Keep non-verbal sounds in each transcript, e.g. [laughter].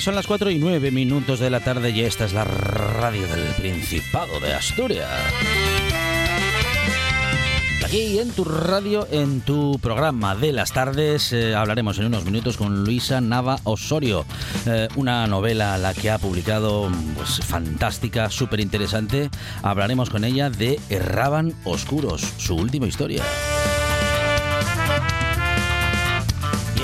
Son las 4 y 9 minutos de la tarde y esta es la radio del Principado de Asturias. Aquí en tu radio, en tu programa de las tardes, eh, hablaremos en unos minutos con Luisa Nava Osorio, eh, una novela la que ha publicado, pues fantástica, súper interesante. Hablaremos con ella de Erraban Oscuros, su última historia.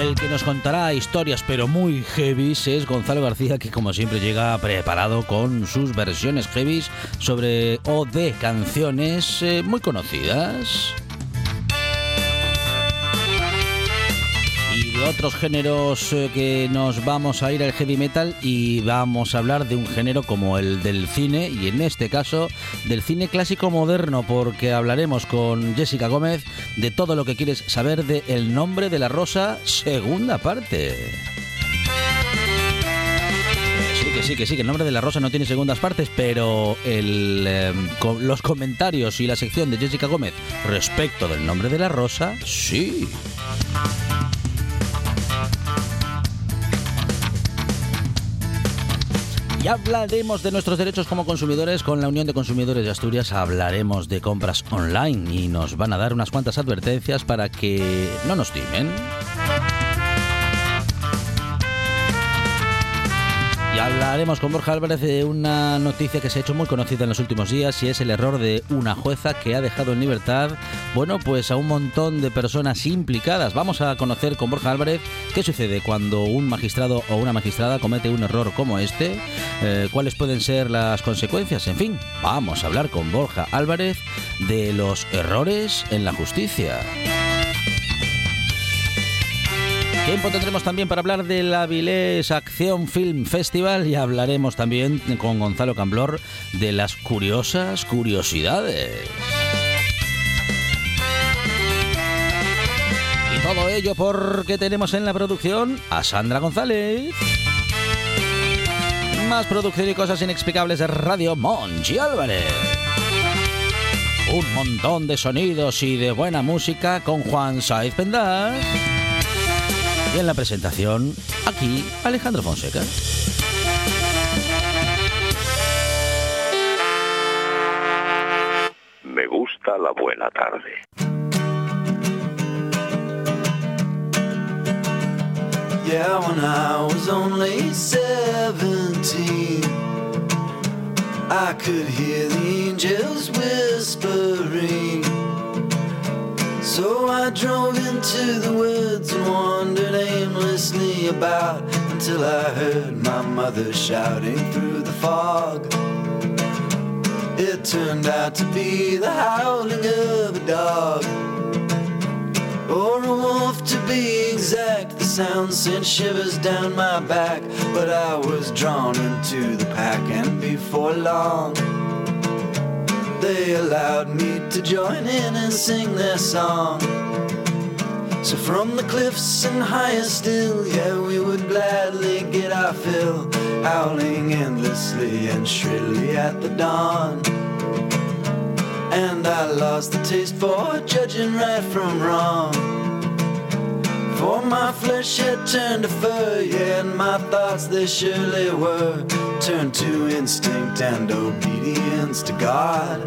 El que nos contará historias pero muy heavy es Gonzalo García, que como siempre llega preparado con sus versiones heavy sobre o de canciones eh, muy conocidas. Otros géneros eh, que nos vamos a ir al heavy metal y vamos a hablar de un género como el del cine y en este caso del cine clásico moderno porque hablaremos con Jessica Gómez de todo lo que quieres saber de El nombre de la rosa segunda parte. Sí, que sí, que sí, que el nombre de la rosa no tiene segundas partes, pero el, em, los comentarios y la sección de Jessica Gómez respecto del nombre de la rosa, sí. Y hablaremos de nuestros derechos como consumidores con la Unión de Consumidores de Asturias. Hablaremos de compras online y nos van a dar unas cuantas advertencias para que no nos timen. Y hablaremos con Borja Álvarez de una noticia que se ha hecho muy conocida en los últimos días y es el error de una jueza que ha dejado en libertad, bueno, pues a un montón de personas implicadas. Vamos a conocer con Borja Álvarez qué sucede cuando un magistrado o una magistrada comete un error como este, eh, cuáles pueden ser las consecuencias, en fin, vamos a hablar con Borja Álvarez de los errores en la justicia. Tiempo tendremos también para hablar de la Avilés Acción Film Festival y hablaremos también con Gonzalo Camblor de las curiosas curiosidades. Y todo ello porque tenemos en la producción a Sandra González. Más producción y cosas inexplicables de Radio Monchi Álvarez. Un montón de sonidos y de buena música con Juan Saiz Pendas. Y en la presentación, aquí Alejandro Fonseca. Me gusta la buena tarde. Yeah, when I was only 17, I could hear the angels whispering. So I drove into the woods and wandered aimlessly about until I heard my mother shouting through the fog. It turned out to be the howling of a dog, or a wolf to be exact. The sound sent shivers down my back, but I was drawn into the pack, and before long they allowed me to join in and sing their song. So from the cliffs and higher still, yeah, we would gladly get our fill, howling endlessly and shrilly at the dawn. And I lost the taste for judging right from wrong. For my flesh had turned to fur, yeah, and my thoughts they surely were turned to instinct and obedience to God.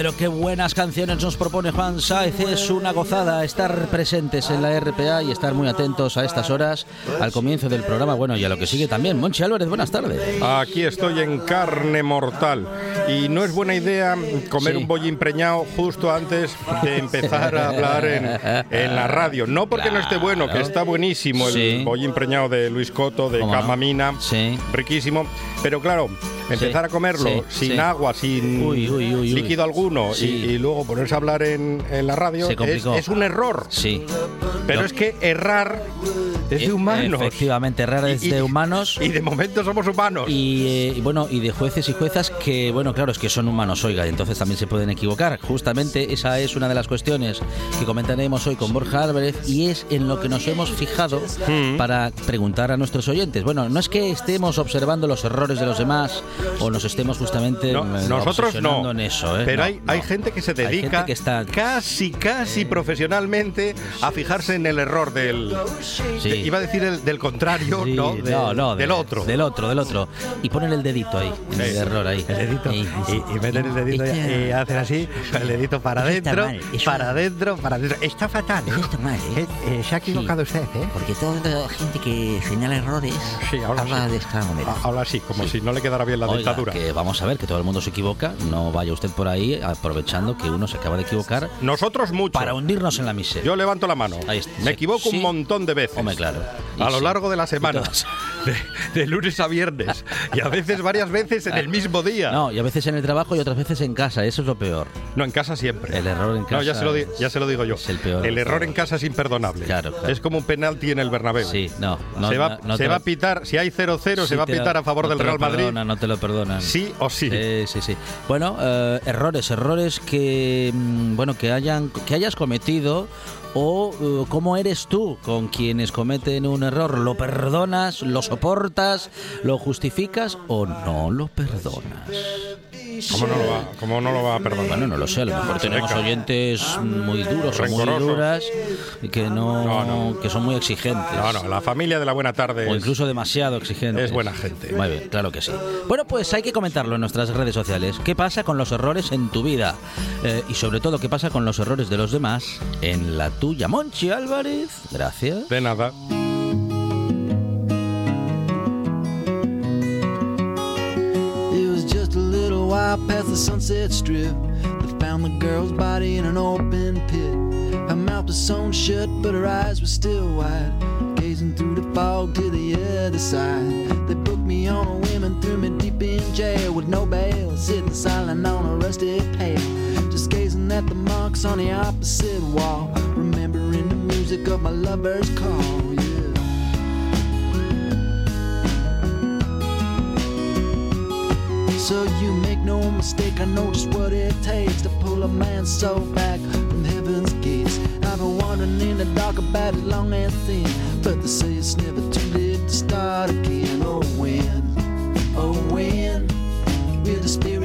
Pero qué buenas canciones nos propone Juan Sáez. Es una gozada estar presentes en la RPA y estar muy atentos a estas horas al comienzo del programa. Bueno, y a lo que sigue también. Monchi Álvarez, buenas tardes. Aquí estoy en carne mortal. Y no es buena idea comer Sí. un bollo impreñado justo antes de empezar a hablar en, en la radio. No porque no esté bueno, que Claro. está buenísimo el Sí. bollo impreñado de Luis Coto, de ¿Cómo no? Camamina. Sí. Riquísimo. Pero claro, empezar a comerlo sin agua, sin Uy, uy, uy, uy. líquido alguno y, y luego ponerse a hablar en, en la radio es, es un error. Sí. Pero No. es que errar es de E- humanos. Efectivamente, errar es Y- de humanos. Y de momento somos humanos. Y, eh, y bueno, y de jueces y juezas que, bueno, claro, es que son humanos, oiga, y entonces también se pueden equivocar. Justamente esa es una de las cuestiones que comentaremos hoy con Borja Álvarez y es en lo que nos hemos fijado Mm. para preguntar a nuestros oyentes. Bueno, no es que estemos observando los errores de los demás o nos estemos justamente No, eh, nosotros no. en eso. ¿eh? Pero No, hay, no. hay gente que se dedica que está- casi, casi profesionalmente a fijarse en el error del. Sí. de- iba a decir el, del contrario, Sí, no, de- no, no, del de- otro. Del otro, del otro. Y ponen el dedito ahí, en el Sí. error ahí. El dedito. Sí, sí, sí. Y, y meten el dedito y, y hacen así, con el dedito para adentro, para adentro, para adentro. Está fatal. Eso está mal, ¿eh? Eh, eh, se ha equivocado usted, ¿eh? Porque toda la gente que señala errores Sí, ahora habla sí. de esta manera. Habla así, como si no le quedara bien la Oiga, dictadura. que vamos a ver que todo el mundo se equivoca. No vaya usted por ahí aprovechando que uno se acaba de equivocar Nosotros mucho. para hundirnos en la miseria. Yo levanto la mano. Ahí está. Me equivoco Sí. un montón de veces. Hombre, claro. Y A lo sí. largo de la semana. [laughs] De, de lunes a viernes. Y a veces varias veces en el mismo día. No, y a veces en el trabajo y otras veces en casa. Eso es lo peor. No, en casa siempre. El error en No, ya casa se, lo di- ya se lo digo yo. es el peor. error en casa es imperdonable. Claro, claro. Es como un penalti en el Bernabéu. Sí, no. no se va, no- no se va a pitar, si hay 0-0, sí se va a te lo- pitar a favor del Real Madrid. perdonan, no te lo perdonan. Sí o sí. Sí, sí, sí. Bueno, eh, errores, errores que mm, bueno que hayan que hayas cometido o eh, cómo eres tú con quienes cometen un error. ¿Lo perdonas, lo soportas, lo justificas o no lo perdonas? ¿Cómo no, lo va, ¿Cómo no lo va a perdonar? Bueno, no lo sé, a lo mejor tenemos Venga. oyentes muy duros o muy duras que no, No, no. que son muy exigentes. No, no, la familia de la buena tarde O incluso demasiado exigentes. es buena gente. Muy bien, claro que sí. Bueno, pues hay que comentarlo en nuestras redes sociales. ¿Qué pasa con los errores en tu vida? Eh, y sobre todo, ¿qué pasa con los errores de los demás en la tuya? Monchi Álvarez, gracias. De nada. It was just a little while past the sunset strip that found the girl's body in an open pit. Her mouth was sewn shut, but her eyes were still wide, gazing through the fog to the other side. They booked me on a whim and threw me deep in jail with no bail, sitting silent on a rusty pail, just gazing at the marks on the opposite wall, remembering the music of my lover's call. Yeah. So you make no mistake, I know just what it takes to pull a man's soul back from heaven's gates. I've been wandering in the dark about it long and thin, but they say it's never too late to start again. Oh when, oh when, will the spirit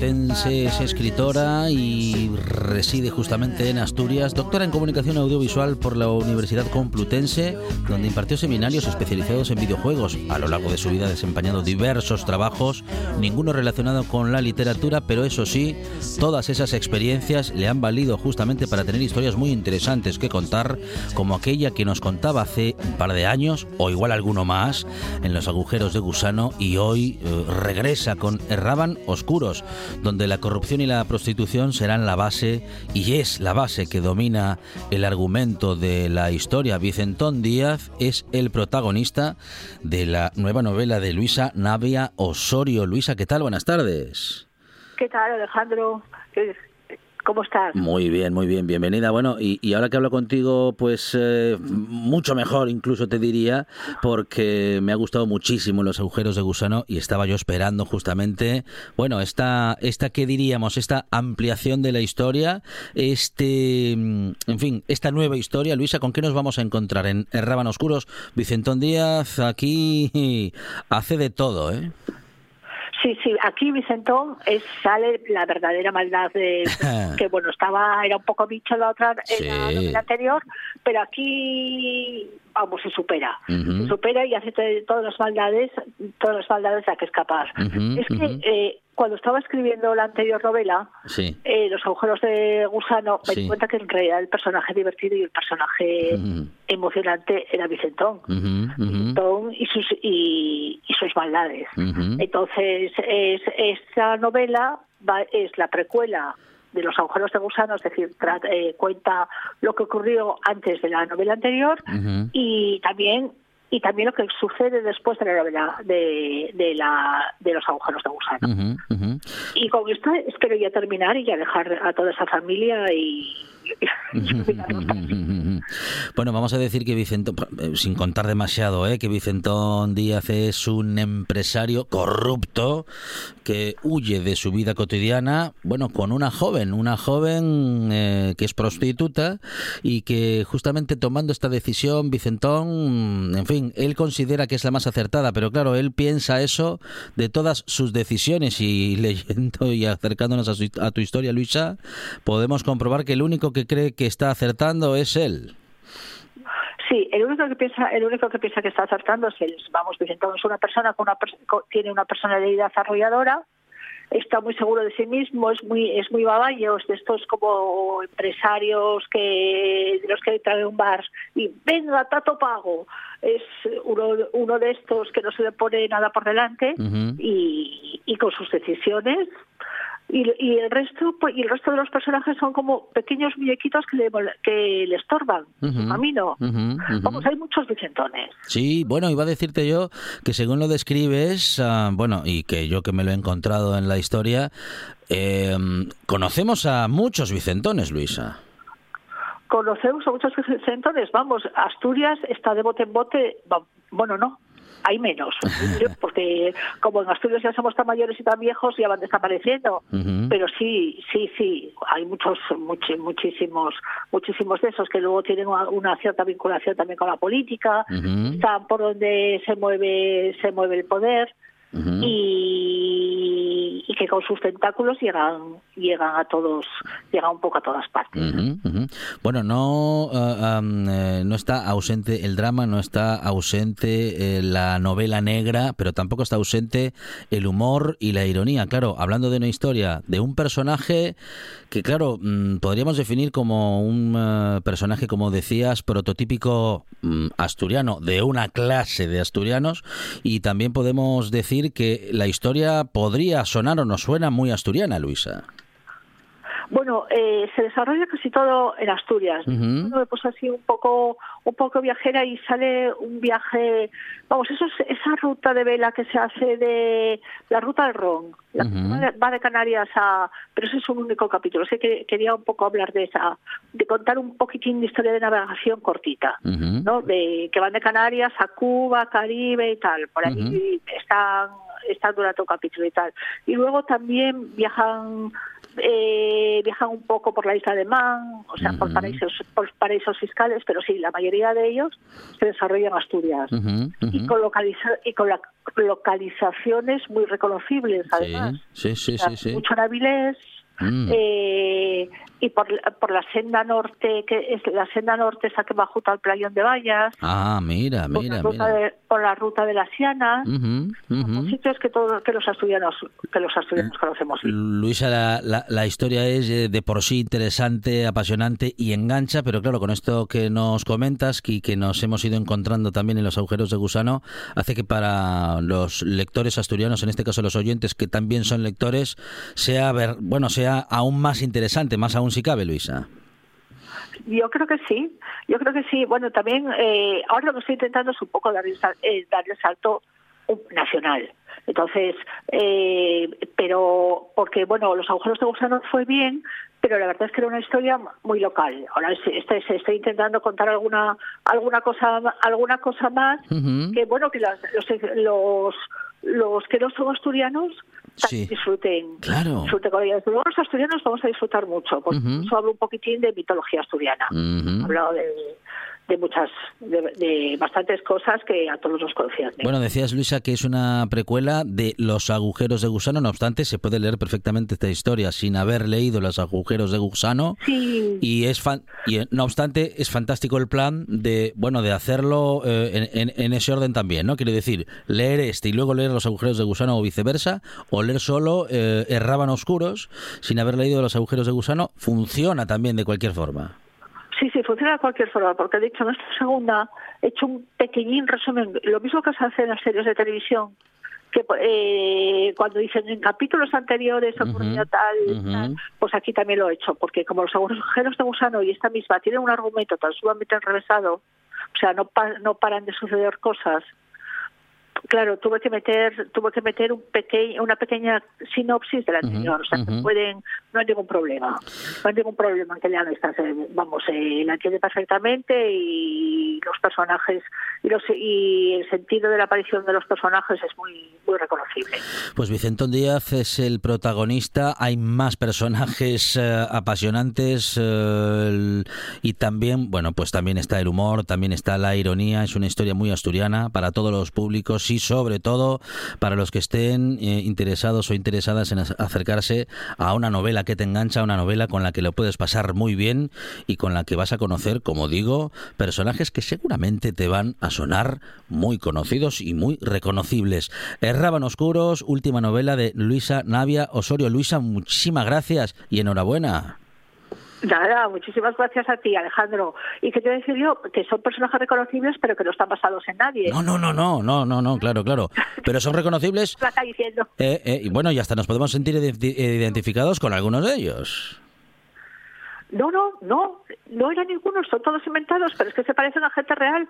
Sobetense es escritora y reside justamente en Asturias, doctora en comunicación audiovisual por la Universidad Complutense, donde impartió seminarios especializados en videojuegos. A lo largo de su vida ha desempeñado diversos trabajos, ninguno relacionado con la literatura, pero eso sí, todas esas experiencias le han valido justamente para tener historias muy interesantes que contar, como aquella que nos contaba hace un par de años, o igual alguno más, en los agujeros de gusano, y hoy eh, regresa con Erraban Oscuros. Donde la corrupción y la prostitución serán la base y es la base que domina el argumento de la historia. Vicentón Díaz es el protagonista de la nueva novela de Luisa Navia Osorio. Luisa, ¿qué tal? Buenas tardes. ¿Qué tal, Alejandro? ¿Cómo estás? Muy bien, muy bien, bienvenida. Bueno, y, ahora que hablo contigo, pues eh, mucho mejor incluso te diría, porque me ha gustado muchísimo los agujeros de gusano y estaba yo esperando justamente, bueno, esta, esta ¿qué diríamos? Esta ampliación de la historia, este, en fin, esta nueva historia. Luisa, ¿con qué nos vamos a encontrar? En, en Oscuros, Vicentón Díaz aquí hace de todo, ¿eh? Sí, sí, aquí Vicentón es, sale la verdadera maldad de [laughs] que bueno estaba era un poco bicho la otra en la anterior, pero aquí vamos se supera, se supera y hace todas las maldades, todas las maldades a que es capaz. es que eh, cuando estaba escribiendo la anterior novela, eh, Los agujeros de gusano, me di cuenta que en realidad el personaje divertido y el personaje emocionante era Vicentón. Vicentón y sus, y, sus maldades. Entonces, es, esta novela es la precuela de los agujeros de gusano, es decir, eh, cuenta lo que ocurrió antes de la novela anterior y también y también lo que sucede después de la novela de, de, la, de los agujeros de gusano. Y con esto espero ya terminar y ya dejar a toda esa familia y, [laughs] bueno, vamos a decir que Vicentón, eh, sin contar demasiado, ¿eh? que Vicentón Díaz es un empresario corrupto que huye de su vida cotidiana, bueno, con una joven, una joven eh, que es prostituta y que justamente tomando esta decisión, Vicentón, en fin, él considera que es la más acertada, pero claro, él piensa eso de todas sus decisiones y [laughs] leyendo y acercándonos a, a tu historia, Luisa, podemos comprobar que el único que cree que está acertando es él. Sí, el único que piensa, el único que piensa que está acertando es él. Vamos, es una persona con una tiene una personalidad arrolladora, está muy seguro de sí mismo, es muy es muy baballo, es de estos como empresarios que de los que trae un bar y venga, tato pago. Es uno, uno de estos que no se le pone nada por delante y, y con sus decisiones y, el resto pues, y el resto de los personajes son como pequeños muñequitos que le, que le estorban su camino. Vamos, hay muchos vicentones. Sí, bueno, iba a decirte yo que según lo describes, ah, bueno, y que yo que me lo he encontrado en la historia, em, conocemos a muchos vicentones, Luisa conocemos a muchos vicentones, vamos, Asturias está de bote en bote, bueno, no, hay menos, [laughs] porque como en Asturias ya somos tan mayores y tan viejos, ya van desapareciendo. Pero sí, sí, sí, hay muchos, muchísimos, muchísimos de esos que luego tienen una, cierta vinculación también con la política, están por donde se mueve, se mueve el poder. Y, que con sus tentáculos llegan llegan a todos llegan un poco a todas partes. Bueno no eh, eh, no está ausente el drama no está ausente eh, la novela negra pero tampoco está ausente el humor y la ironía. Claro hablando de una historia de un personaje que claro mm, podríamos definir como un personaje como decías prototípico mm, asturiano de una clase de asturianos y también podemos decir que la historia podría sonar o no suena muy asturiana, Luisa. Bueno, eh, se desarrolla casi todo en Asturias. me puse así un poco, un poco viajera y sale un viaje, vamos, eso es esa ruta de vela que se hace de la ruta del Ron, va de Canarias a, pero ese es un único capítulo. Así que quería un poco hablar de esa, de contar un poquitín de historia de navegación cortita, ¿no? De que van de Canarias a Cuba, Caribe y tal. Por ahí están, están durante un capítulo y tal. Y luego también viajan eh, viajan un poco por la isla de Man, o sea, por paraísos por paraísos fiscales, pero sí, la mayoría de ellos se desarrollan en Asturias y con y con localizaciones muy reconocibles además. Sí, sí, sí, Mucho en Avilés, Mm. Eh, y por, por la senda norte, que es la senda norte esa que va junto al playón de Vallas, Ah, mira, por, mira, la ruta mira. de, por la ruta de Ujú, ujú. son sitios que todos que los asturianos que los asturianos conocemos. Luisa, la, la- la historia es eh, de por sí interesante, apasionante y engancha, pero claro, con esto que nos comentas y que nos hemos ido encontrando también en los agujeros de gusano, hace que para los lectores asturianos, en este caso los oyentes que también son lectores, sea ver, bueno, sea aún más interesante, más aún si cabe, Luisa. Yo creo que sí, yo creo que sí. Bueno, también eh, ahora lo que estoy intentando es un poco dar el, sal- eh, dar el salto um, nacional. Entonces, eh, pero porque bueno, los agujeros de gusano fue bien, pero la verdad es que era una historia muy local. Ahora es- estoy, estoy intentando contar alguna alguna cosa alguna cosa más que bueno que las- los, los los que no son asturianos Sí. disfruten Claro. disfruten con. Luego los asturianos vamos a disfrutar mucho, porque Ujú. eso habla un poquitín de mitología asturiana. Ujú. Ha hablado de, de muchas, de, de bastantes cosas que a todos nos concierne. Bueno, decías, Luisa, que es una precuela de Los agujeros de gusano, no obstante, se puede leer perfectamente esta historia sin haber leído Los agujeros de gusano. sí, Y es fan- y eh, no obstante es fantástico el plan de bueno de hacerlo eh, en, en- en ese orden también, ¿no? Quiere decir leer este y luego leer los agujeros de gusano o viceversa o leer solo eh, Erraban oscuros sin haber leído los agujeros de gusano funciona también de cualquier forma. Funciona de cualquier forma, porque de hecho en esta segunda he hecho un pequeñín resumen, lo mismo que se hace en las series de televisión, que eh, cuando dicen en capítulos anteriores ocurrió Ujú, tal, tal, pues aquí también lo he hecho, porque como los agujeros de gusano y esta misma tienen un argumento tan sumamente enrevesado, o sea, no, pa- no paran de suceder cosas, claro, tuve que meter, tuve que meter un pequeño, una pequeña sinopsis del anterior, o sea, que pueden, no hay ningún problema, no hay ningún problema en que lean estas, eh, vamos, eh, la entiende perfectamente y los personajes y los y el sentido de la aparición de los personajes es muy muy reconocible. Pues Vicentón Díaz es el protagonista, hay más personajes eh, apasionantes eh, el- y también, bueno, pues también está el humor, también está la ironía, es una historia muy asturiana para todos los públicos y sobre todo para los que estén eh, interesados o interesadas en ac- acercarse a una novela que te engancha, una novela con la que lo puedes pasar muy bien y con la que vas a conocer, como digo, personajes que seguramente te van a sonar muy conocidos y muy reconocibles. Erraban Oscuros, última novela de Luisa Navia Osorio. Luisa, muchísimas gracias y enhorabuena. Nada, muchísimas gracias a ti, Alejandro. Y que te decir yo que son personajes reconocibles, pero que no están basados en nadie. No, no, no, no, no, no, no, claro, claro. Pero son reconocibles [laughs] La está diciendo. eh, eh, y bueno, y hasta nos podemos sentir identi- eh, identificados con algunos de ellos. No, no, no, no eran ninguno, son todos inventados, pero es que se parecen a gente real.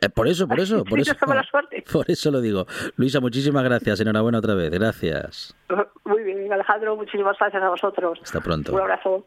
Eh, por eso, por eso, [laughs] por eso. suerte. [laughs] Por eso lo digo. Luisa, muchísimas gracias. Enhorabuena otra vez. Gracias. Muy bien, Alejandro, muchísimas gracias a vosotros. Hasta pronto. Un abrazo.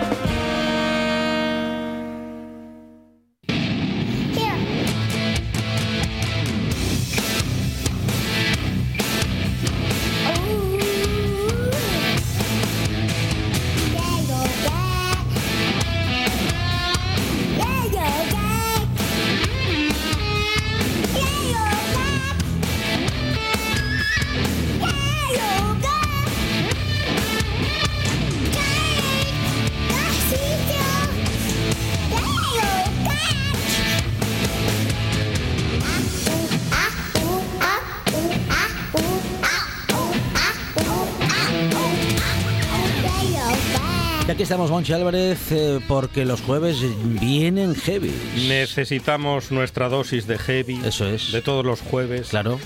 Monchi Álvarez, eh, porque los jueves vienen heavy. Necesitamos nuestra dosis de heavy Eso es. de todos los jueves. Claro.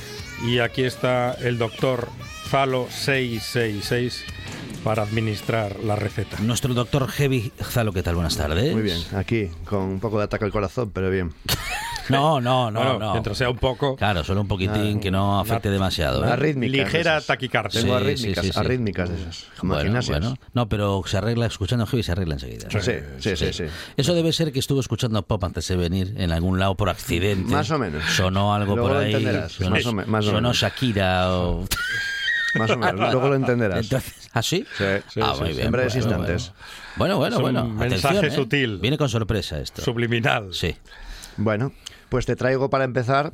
Y aquí está el doctor Zalo 666 para administrar la receta. Nuestro doctor Heavy Zalo, ¿qué tal? Buenas tardes. Muy bien, aquí, con un poco de ataque al corazón, pero bien. [laughs] [laughs] No, no, no, Bueno, no. Mientras sea un poco. Claro, solo un poquitín que no afecte demasiado. ¿eh? Arrítmicas. Ligera taquicardia. Tengo Sí, arrítmicas, sí, sí, sí. arrítmicas de esas. Como Bueno, bueno. No, pero se arregla escuchando heavy, se arregla enseguida. Sí, sí, sí, sí. Eso debe ser que estuvo escuchando pop antes de venir en algún lado por accidente. Más o menos. Sonó algo Luego por lo ahí. entenderás, Sonó, más o me- más o sonó menos. Shakira o. Más o menos. Luego lo entenderás. Entonces, ¿Ah, sí? Sí, sí, ah, muy sí. bien. En breves bueno, instantes. Bueno, bueno, Es un bueno. mensaje Atención, ¿eh? sutil. Viene con sorpresa esto. Subliminal. Sí. Bueno, pues te traigo para empezar.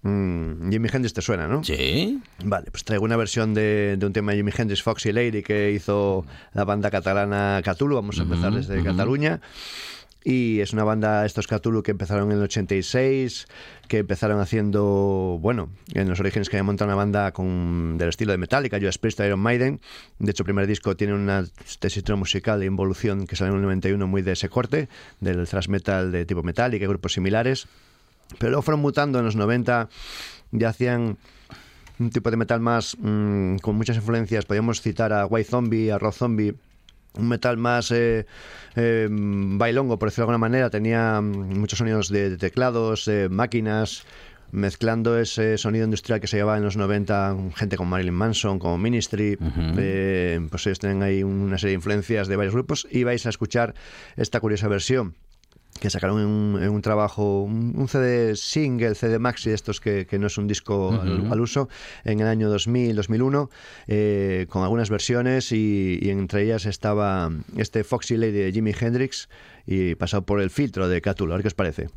mm, Jimi Hendrix te suena, ¿no? Sí. Vale, pues traigo una versión de, de un tema de Jimi Hendrix, Foxy Lady, que hizo la banda catalana Cthulhu. Vamos a empezar desde Cataluña. Y es una banda, estos Cthulhu, que empezaron en el 86, que empezaron haciendo, bueno, en los orígenes que habían montado una banda con, del estilo de Metallica, Judas Priest, Iron Maiden. De hecho, el primer disco tiene una tesitura musical de involución que salió en el 91 muy de ese corte, del thrash metal de tipo Metallica y grupos similares. Pero luego fueron mutando en los 90, ya hacían un tipo de metal más mm, con muchas influencias. Podríamos citar a White Zombie, a Rob Zombie, un metal más eh, eh, bailongo, por decirlo de alguna manera. Tenía mm, muchos sonidos de, de teclados, eh, máquinas, mezclando ese sonido industrial que se llevaba en los 90, gente como Marilyn Manson, como Ministry. eh, pues ellos tienen ahí una serie de influencias de varios grupos y vais a escuchar esta curiosa versión que sacaron en un, un trabajo, un, un CD single, CD maxi, de estos que, que no es un disco al, al uso, en el año 2000, 2001, eh, con algunas versiones y, y entre ellas estaba este Foxy Lady de Jimi Hendrix y pasado por el filtro de Cthulhu. A ver qué os parece.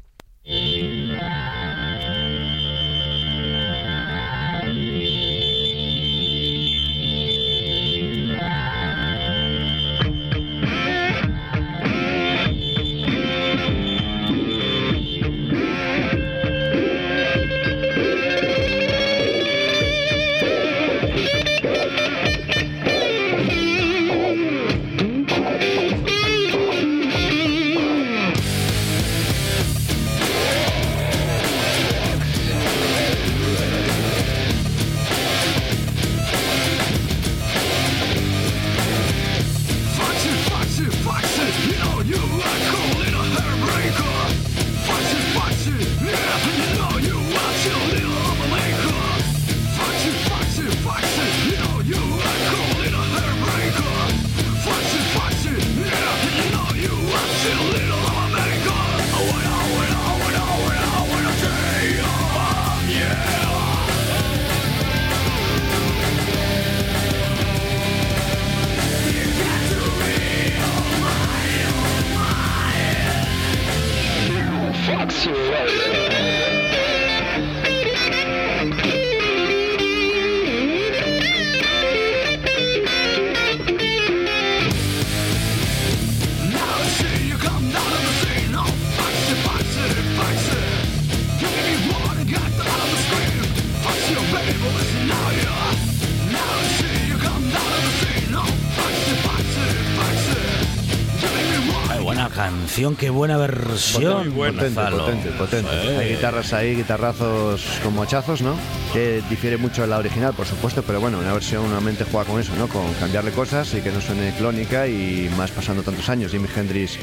Canción, qué buena versión. Potente, Gonzalo. potente, potente. Sí. Hay guitarras ahí, guitarrazos como hachazos, ¿no? Que difiere mucho de la original, por supuesto, pero bueno, una versión normalmente juega con eso, ¿no? Con cambiarle cosas y que no suene clónica y más pasando tantos años. Jimi Hendrix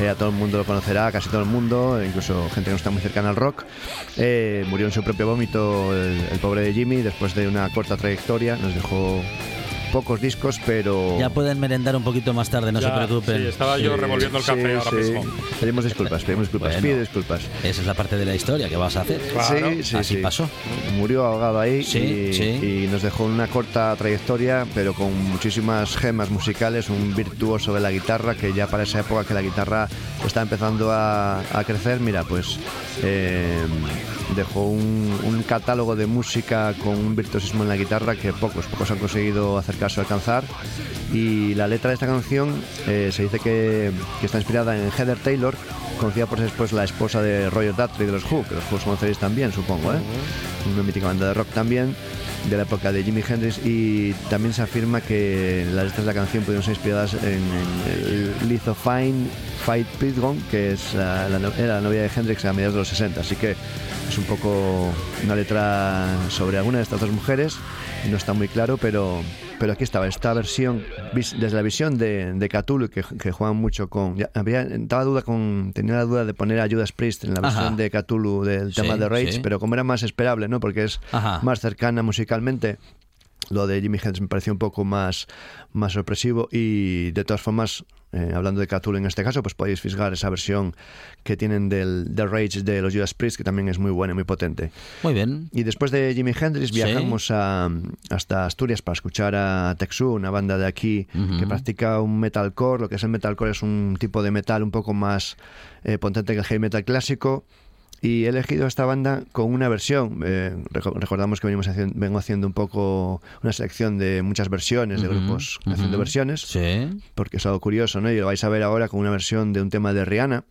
eh, a todo el mundo lo conocerá, casi todo el mundo, incluso gente que no está muy cercana al rock. Eh, murió en su propio vómito el, el pobre de Jimmy después de una corta trayectoria. Nos dejó pocos discos, pero... Ya pueden merendar un poquito más tarde, no Ya, se preocupen. sí, estaba yo revolviendo el café ahora mismo. Pedimos disculpas, pedimos disculpas, Bueno. pide disculpas. Esa es la parte de la historia que vas a hacer. Claro. Sí, sí, Así sí. pasó. Murió ahogado ahí Sí, y, sí. y nos dejó una corta trayectoria, pero con muchísimas gemas musicales, un virtuoso de la guitarra que ya para esa época que la guitarra está empezando a, a crecer, mira, pues eh, dejó un, catálogo de música con un virtuosismo en la guitarra que pocos, pocos han conseguido acercarse a alcanzar. Y la letra de esta canción eh, se dice que está inspirada en Heather Taylor, conocida por ser después la esposa de Roger Daltrey de los Who, que los Who conoceréis también, supongo, ¿eh? Una mítica banda de rock también, de la época de Jimi Hendrix, y también se afirma que las letras de la canción pudieron ser inspiradas en, en el Lithophine Fight Pitgon, que es la, era la novia de Hendrix a mediados de los 60, así que es un poco una letra sobre alguna de estas dos mujeres, no está muy claro, pero pero aquí estaba esta versión, desde la visión de, de Cthulhu, que, que juegan mucho con... ya había, estaba duda con, tenía la duda de poner a Judas Priest en la Ajá. versión de Cthulhu del Sí, tema de Rage, sí. pero como era más esperable, ¿no? Porque es Ajá. más cercana musicalmente, lo de Jimi Hendrix me pareció un poco más, más sorpresivo y de todas formas, eh, hablando de Cthulhu en este caso, pues podéis fisgar esa versión que tienen del, del Rage de los Judas Priest, que también es muy buena y muy potente. Muy bien. Y después de Jimi Hendrix Sí. viajamos a, hasta Asturias para escuchar a Texu, una banda de aquí que practica un metalcore. Lo que es el metalcore es un tipo de metal un poco más eh, potente que el heavy metal clásico. Y he elegido esta banda con una versión. eh, reco- recordamos que venimos haciendo, vengo haciendo un poco una selección de muchas versiones, de grupos haciendo versiones, Sí. porque es algo curioso, ¿no? Y lo vais a ver ahora con una versión de un tema de Rihanna.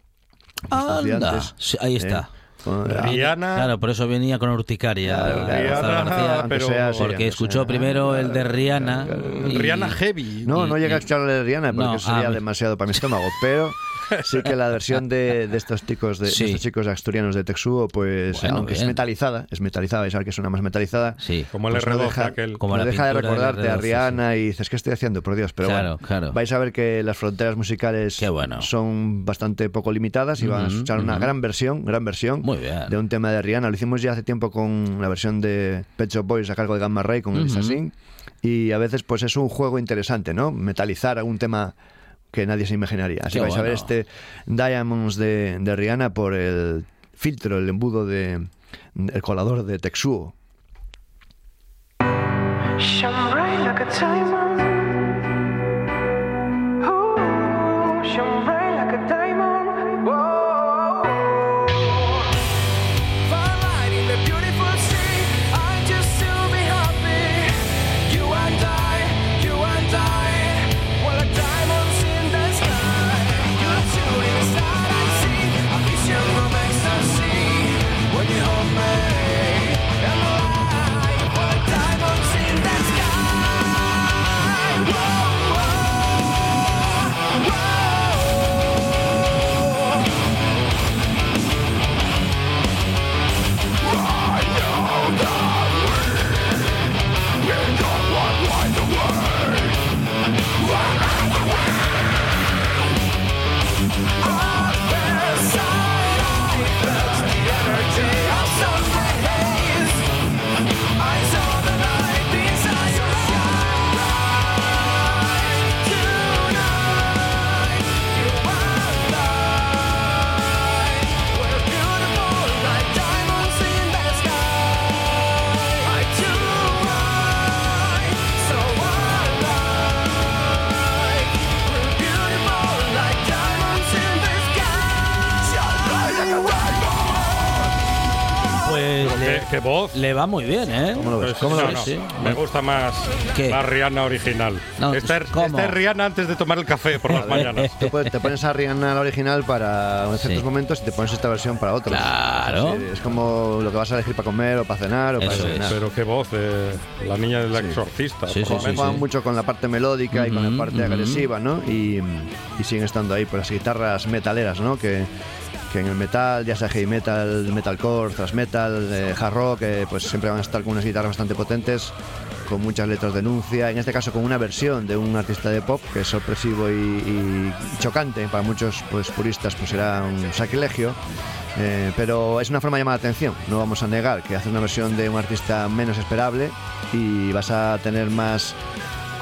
Anda. antes. Sí, ahí está. Eh, Rihanna. Claro, por eso venía con urticaria. Claro, claro. Gonzalo Rihanna, García, pero- sea porque escuchó sea- primero el de Rihanna. y- Rihanna Heavy. No, no llega a y- escucharle de Rihanna porque No, sería ah, demasiado para mi estómago, pero [laughs] sí que la versión de, de estos chicos de, estos chicos asturianos de Texuo, pues Bueno, aunque es metalizada, es metalizada, vais a ver que suena más metalizada. Sí. Como el pues no R12 deja, aquel. Como no la deja de recordarte a R12, Rihanna y dices, ¿qué estoy haciendo? Por Dios, pero Claro, bueno, claro. vais a ver que las fronteras musicales bueno. son bastante poco limitadas y van a escuchar una gran versión, gran versión Muy bien. de un tema de Rihanna. Lo hicimos ya hace tiempo con la versión de Pet Shop Boys a cargo de Gamma Ray con el Ujú. Singh. Y a veces pues es un juego interesante, ¿no? Metalizar un tema que nadie se imaginaría. Así vais a ver este Diamonds de, de Rihanna por el filtro, el embudo de el colador de Texuo. Shine bright like a diamond. Ooh, shine bright Pues ¿Qué, le, qué voz? le va muy bien, ¿eh? ¿Cómo lo ves? Pues, ¿Cómo lo ves? no, Sí. Me gusta más ¿Qué? la Rihanna original. No, esta, es- esta es Rihanna antes de tomar el café por las mañanas. Tú puedes- te pones a Rihanna la original para ciertos Sí. momentos y te pones esta versión para otros. Claro. Sí, es como lo que vas a elegir para comer o para cenar o para Eso es. desayunar. Pero qué voz, eh, la niña del exorcista. Sí. Juegan mucho con la parte melódica y con la parte agresiva, ¿no? Y, y siguen estando ahí por las guitarras metaleras, ¿no? Que, que en el metal, ya sea heavy metal, metalcore, thrash metal, eh, hard rock, eh, pues siempre van a estar con unas guitarras bastante potentes, con muchas letras de denuncia, en este caso con una versión de un artista de pop que es sorpresivo y, chocante para muchos pues puristas, pues será un sacrilegio. Eh, pero es una forma de llamar la atención, no vamos a negar que hacer una versión de un artista menos esperable y vas a tener más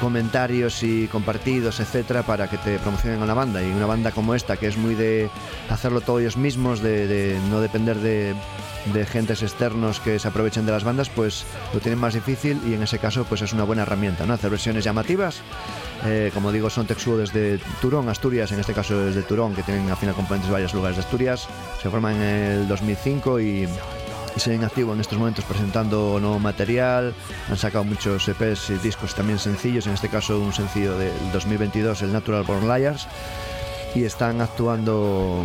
comentarios y compartidos, etcétera, para que te promocionen a una banda. Y una banda como esta, que es muy de hacerlo todo ellos mismos, de, de no depender de, de gentes externos que se aprovechen de las bandas, pues lo tienen más difícil y en ese caso pues es una buena herramienta, ¿no? Hacer versiones llamativas. Eh, como digo, son Texuo desde Turón, Asturias, en este caso desde Turón, que tienen al final componentes de varios lugares de Asturias. Se forman en el 2005 y y siguen activos en estos momentos presentando nuevo material. Han sacado muchos EPs y discos también sencillos, en este caso un sencillo del 2022, el Natural Born Liars. Y están actuando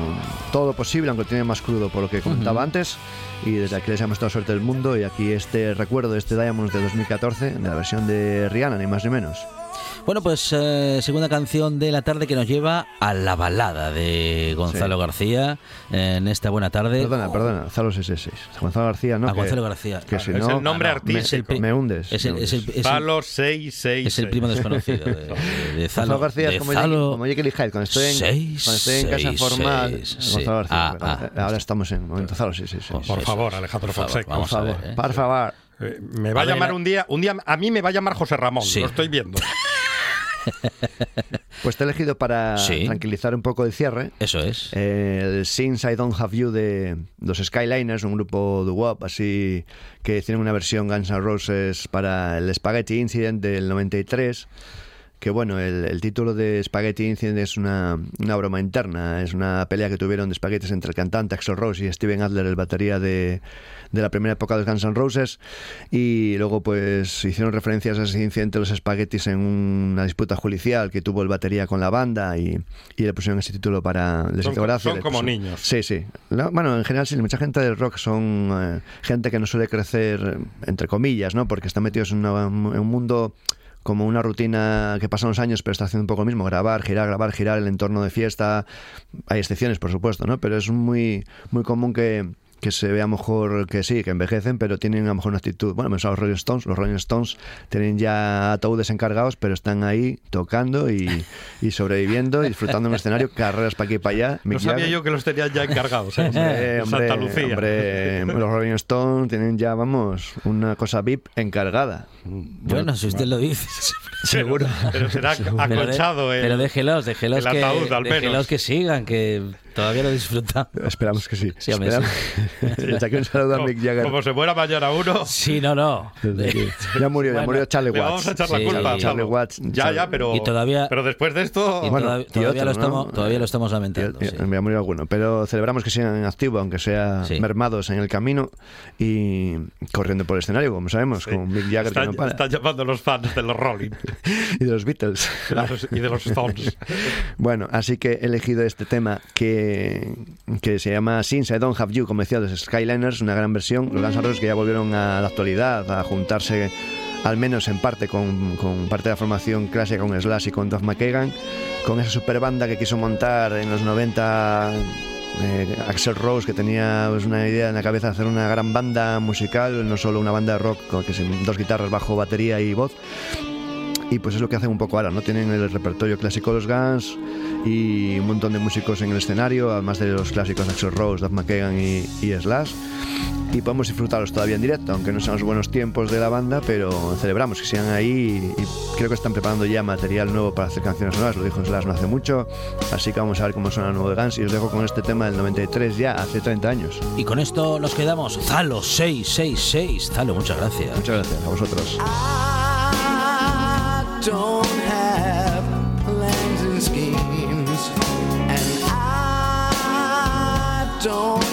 todo lo posible, aunque lo tienen más crudo por lo que comentaba antes. Y desde aquí les deseamos toda suerte del mundo. Y aquí este recuerdo de este Diamonds de 2014, de la versión de Rihanna, ni más ni menos. Bueno, pues eh, segunda canción de la tarde que nos lleva a la balada de Gonzalo Sí. García en esta buena tarde. Perdona, perdona, Gonzalo 666. Gonzalo García, ¿no? A Que- Gonzalo García. Que si Es no, el nombre me- artístico. Me, hundes. Es el, me es el- hundes. es el- Zalo 666. es el primo desconocido de, de- de Zalo. Gonzalo García de es como, Zalo Jekyll- como Jekyll y Hyde. Cuando estoy en, seis, cuando estoy en casa seis, formal, seis. Gonzalo García. Ah, pero ah. ahora estamos en momento Zalo, sí, sí, sí. Por Por Eso. favor, Alejandro Por favor, Fonseca. vamos Por a ver, favor, ¿eh? por favor. Eh, me va a, llamar un día, un día a mí me va a llamar José Ramón, Sí. lo estoy viendo. [laughs] Pues te he elegido para Sí. tranquilizar un poco el cierre. Eso es. Eh, el Since I Don't Have You de los Skyliners, un grupo de WAP así que hicieron una versión Guns N' Roses para el Spaghetti Incident del 93 que bueno, el, el título de Spaghetti Incident es una, una broma interna, es una pelea que tuvieron de espaguetis entre el cantante Axel Rose y Steven Adler, el batería de, de la primera época de Guns N' Roses, y luego pues hicieron referencias a ese incidente de los espaguetis en una disputa judicial que tuvo el batería con la banda y, y le pusieron ese título para... les Son gracia, son como niños. Sí, sí. La- bueno, en general sí, mucha gente del rock son eh, gente que no suele crecer, entre comillas, ¿no? Porque están metidos en, una- en un mundo como una rutina que pasan los años, pero está haciendo un poco lo mismo, grabar, girar, grabar, girar el entorno de fiesta. Hay excepciones, por supuesto, ¿no? Pero es muy, muy común que, que se vea mejor que sí, que envejecen, pero tienen a lo mejor una actitud. Bueno, pensaba los Rolling Stones. Los Rolling Stones tienen ya ataúdes encargados, pero están ahí tocando y, y sobreviviendo y disfrutando en un escenario, carreras para aquí y para allá. No sabía Jagger. yo que los tenían ya encargados. ¿eh? Eh, [laughs] hombre, Santa Lucía. hombre, los Rolling Stones tienen ya, vamos, una cosa VIP encargada. Bueno, si usted lo dice. [laughs] Seguro. Pero será Pero, de- acolchado el, pero déjelos, déjelos el que, ataúd, al menos. déjelos que sigan, que todavía lo disfrutan. Esperamos que sí. Sí, hombre, Esperamos. Desde [laughs] aquí un saludo a como, Mick Jagger. como se muera mañana uno. Sí, no, no. Ya murió, ya Bueno, murió Charlie Le Watts. vamos a echar la Sí, culpa. sí. Charlie. Watts. Ya, ya, pero. Y todavía- Pero después de esto. Y Bueno, todavía, y todavía otro, lo ¿no? estamos, todavía lo estamos lamentando. Y- sí. Ya murió alguno, pero celebramos que sigan en activo, aunque sea Sí. mermados en el camino y corriendo por el escenario, como sabemos, con Mick Jagger que están, no para. están llamando los fans de los Rolling [laughs] y de los Beatles. de los- y de los Stones. [laughs] Bueno, así que he elegido este tema que, que se llama Since I Don't Have You, como decía, de Skyliners, una gran versión. Los Roses que ya volvieron a la actualidad, a juntarse al menos en parte con, con parte de la formación clásica con Slash y con Duff McKagan, con esa super banda que quiso montar en los 90 eh, Axel Rose, que tenía pues, una idea en la cabeza de hacer una gran banda musical, no solo una banda de rock con que dos guitarras, bajo, batería y voz. Y pues es lo que hacen un poco ahora, ¿no? Tienen el repertorio clásico de los Guns y un montón de músicos en el escenario, además de los clásicos Axel Rose, Duff McKagan y, y Slash. Y podemos disfrutarlos todavía en directo, aunque no sean los buenos tiempos de la banda, pero celebramos que sigan ahí y, y creo que están preparando ya material nuevo para hacer canciones nuevas, lo dijo Slash no hace mucho, así que vamos a ver cómo suena el nuevo de Guns y os dejo con este tema del 93 ya, hace 30 años. Y con esto nos quedamos. Zalo 666. Zalo, muchas gracias. Muchas gracias a vosotros. Don't have plans and schemes, and I don't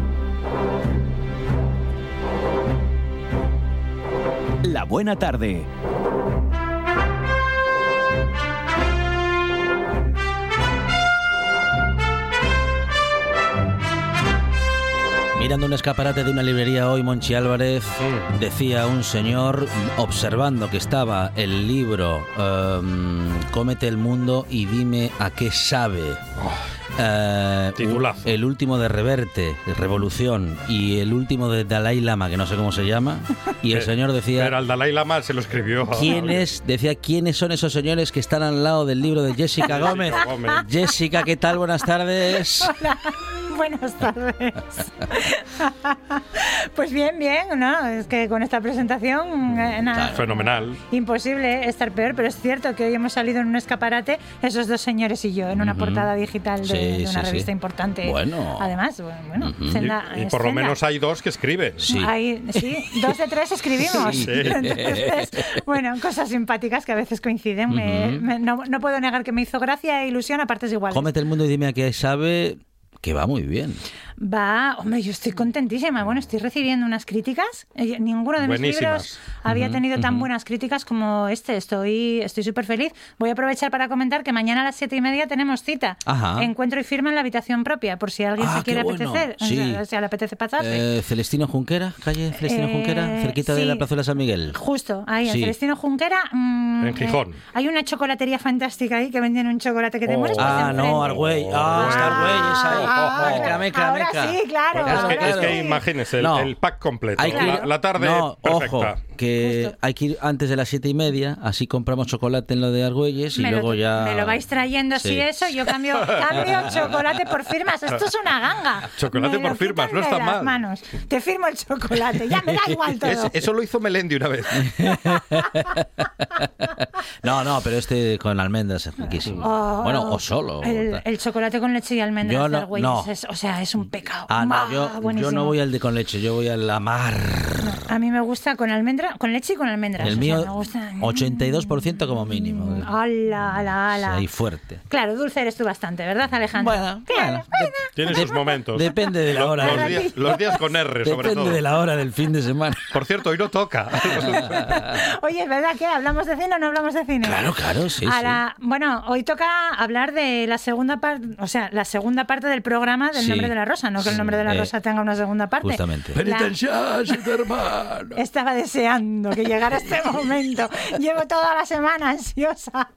buena tarde. Mirando un escaparate de una librería hoy, Monchi Álvarez decía un señor, observando que estaba el libro um, Cómete el mundo y dime a qué sabe. Oh. Eh, Titulazo. el último de Reverte, de Revolución, y el último de Dalai Lama, que no sé cómo se llama. Y el señor decía... Pero al Dalai Lama se lo escribió. ¿Quiénes, decía, quiénes son esos señores que están al lado del libro de Jessica [laughs] Gómez? Gómez. Jessica, ¿qué tal? Buenas tardes. Hola, buenas tardes. pues bien, bien, ¿no? Es que con esta presentación, eh, nada, Fenomenal. imposible estar peor, pero es cierto que hoy hemos salido en un escaparate, esos dos señores y yo, en una Ujú. portada digital de, Sí, de una sí, sí. revista importante. Bueno. Además, bueno, bueno, Ujú. Y, senda- y es por lo senda. menos hay dos que escriben. Sí. Hay- sí, dos de tres escribimos. Sí. [laughs] Entonces, bueno, cosas simpáticas que a veces coinciden. Me- Ujú. me- no, no puedo negar que me hizo gracia e ilusión a partes iguales. Cómete el mundo y dime a qué sabe, que va muy bien. Va, hombre, yo estoy contentísima. Bueno, estoy recibiendo unas críticas. Eh, Ninguno de mis Buenísimas. libros había tenido tan buenas críticas como este. Estoy estoy súper feliz. Voy a aprovechar para comentar que mañana a las siete y media tenemos cita. Ajá. Encuentro y firma en la habitación propia, por si alguien Ah, se quiere bueno. apetecer. o Sí. sea, si le apetece pasarse. Eh, Celestino Junquera, calle Celestino Eh, Junquera, cerquita de sí. la plazuela San Miguel. Justo, ahí, en Sí. Celestino Junquera. mm, En Gijón. eh, hay una chocolatería fantástica ahí que venden un chocolate que te Oh. mueres. por Ah, no, Argüey. Ah, está Argüey, es ahí. Ah, Meca, meca, ahora meca. Sí, claro. Es que, ahora es que sí. imagínese, el, No. el pack completo. Hay que la, la tarde no, perfecta. ojo, que Justo. hay que ir antes de las siete y media, así compramos chocolate en lo de Argüelles y me luego lo, ya... me lo vais trayendo así Sí. eso, yo cambio, [laughs] cambio chocolate por firmas. Esto es una ganga. Chocolate Me por firmas, no está las mal. manos. Te firmo el chocolate, ya me da [laughs] igual todo. Es- eso lo hizo Melendi una vez. [laughs] No, no, pero este con almendras es riquísimo. Oh, bueno, o solo. El, el chocolate con leche y almendras Yo de no- Argüelles no. es- o sea, es un pecado. Ah, no, yo, yo no voy al de con leche, yo voy al la mar. A mí me gusta con almendra, con leche y con almendras. El o sea, mío, me gusta. 82% como mínimo. Ala, ala, ala. Ahí fuerte. Claro, dulce eres tú bastante, ¿verdad, Alejandro? Bueno, Claro, bueno, Tiene sus momentos. Depende de la hora. Los, días, los días con R, sobre Depende todo. de la hora del fin de semana. Por cierto, hoy no toca. [laughs] Oye, ¿es verdad que hablamos de cine o no hablamos de cine? Claro, claro, sí, Ahora, Bueno, hoy toca hablar de la segunda parte, o sea, la segunda parte del programa del Sí. nombre de la rosa, no que el nombre de la Eh, rosa tenga una segunda parte. Justamente. La- [laughs] Estaba deseando que llegara este [laughs] momento. Llevo toda la semana ansiosa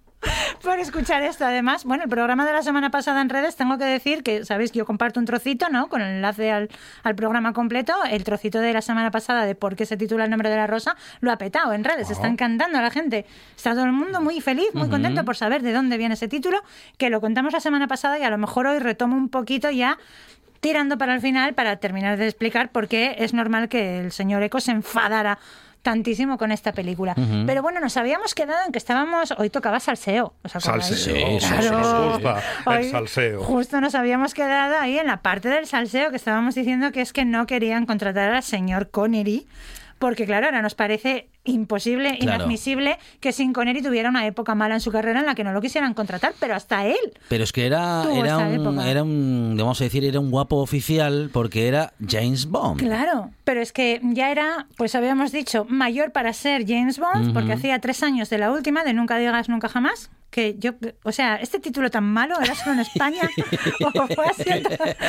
por escuchar esto. Además, bueno, el programa de la semana pasada en redes, tengo que decir que, sabéis, yo comparto un trocito, ¿no? Con el enlace al, al programa completo. El trocito de la semana pasada de por qué se titula El nombre de la rosa lo ha petado en redes. Está encantando a la gente. Está todo el mundo muy feliz, muy contento por saber de dónde viene ese título, que lo contamos la semana pasada y a lo mejor hoy retomo un poquito ya tirando para el final para terminar de explicar por qué es normal que el señor Eco se enfadara tantísimo con esta película. Pero bueno, nos habíamos quedado en que estábamos, hoy tocaba salseo. ¿os? Salseo. Sí, sí, Claro. sí, Nos gusta el Hoy salseo. Justo nos habíamos quedado ahí en la parte del salseo que estábamos diciendo que es que no querían contratar al señor Connery. Porque claro, ahora nos parece imposible, Claro. inadmisible que sin Connery tuviera una época mala en su carrera en la que no lo quisieran contratar, pero hasta él. Pero es que era, era, un, época. era un, vamos a decir, era un guapo oficial porque era James Bond. Claro, pero es que ya era, pues habíamos dicho, mayor para ser James Bond, porque hacía tres años de la última, de Nunca digas nunca jamás. Que yo, o sea, este título tan malo era solo en España. [laughs] [laughs] o fue así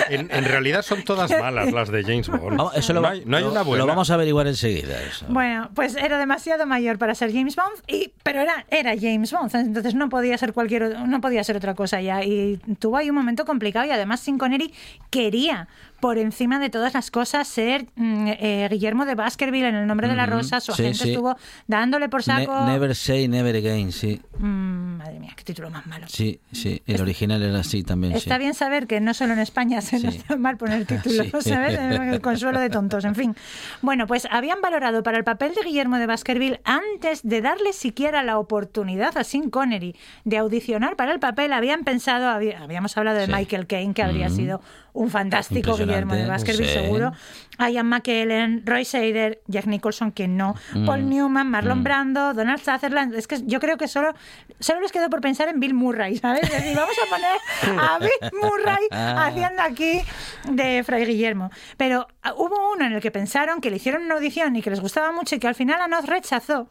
en En, realidad son todas [laughs] malas las de James Bond. Vamos, eso lo, no, hay, no hay lo- una buena. lo vamos a averiguar enseguida. eso. Bueno, pues era demasiado mayor para ser James Bond, y, pero era, era James Bond, entonces no podía ser cualquier, no podía ser otra cosa ya. Y tuvo ahí un momento complicado y además Sin Connery quería, por encima de todas las cosas, ser mm, eh, Guillermo de Baskerville en el nombre de la rosa. Su sí, agente sí. estuvo dándole por Ne- saco. never say never again, sí. Mm, madre mía, qué título más malo. Sí, sí. El original era así también, sí. Está bien saber que no solo en España se nos está mal poner [laughs] títulos. [laughs] ¿sabes? El consuelo de tontos, en fin. Bueno, pues habían valorado para el papel de Guillermo de Baskerville antes de darle siquiera la oportunidad a Sean Connery de audicionar para el papel. Habían pensado, había- habíamos hablado de. Michael Caine, que habría Mm. sido un fantástico Guillermo de Baskerville, sí. seguro. Ian McKellen, Roy Seider, Jack Nicholson, que no, Mm. Paul Newman, Marlon Mm. Brando, Donald Sutherland. Es que yo creo que solo, solo les quedó por pensar en Bill Murray, ¿sabes? Es decir, vamos a poner a Bill Murray haciendo aquí de Fray Guillermo. Pero ah, hubo uno en el que pensaron que le hicieron una audición y que les gustaba mucho y que al final Anoz rechazó.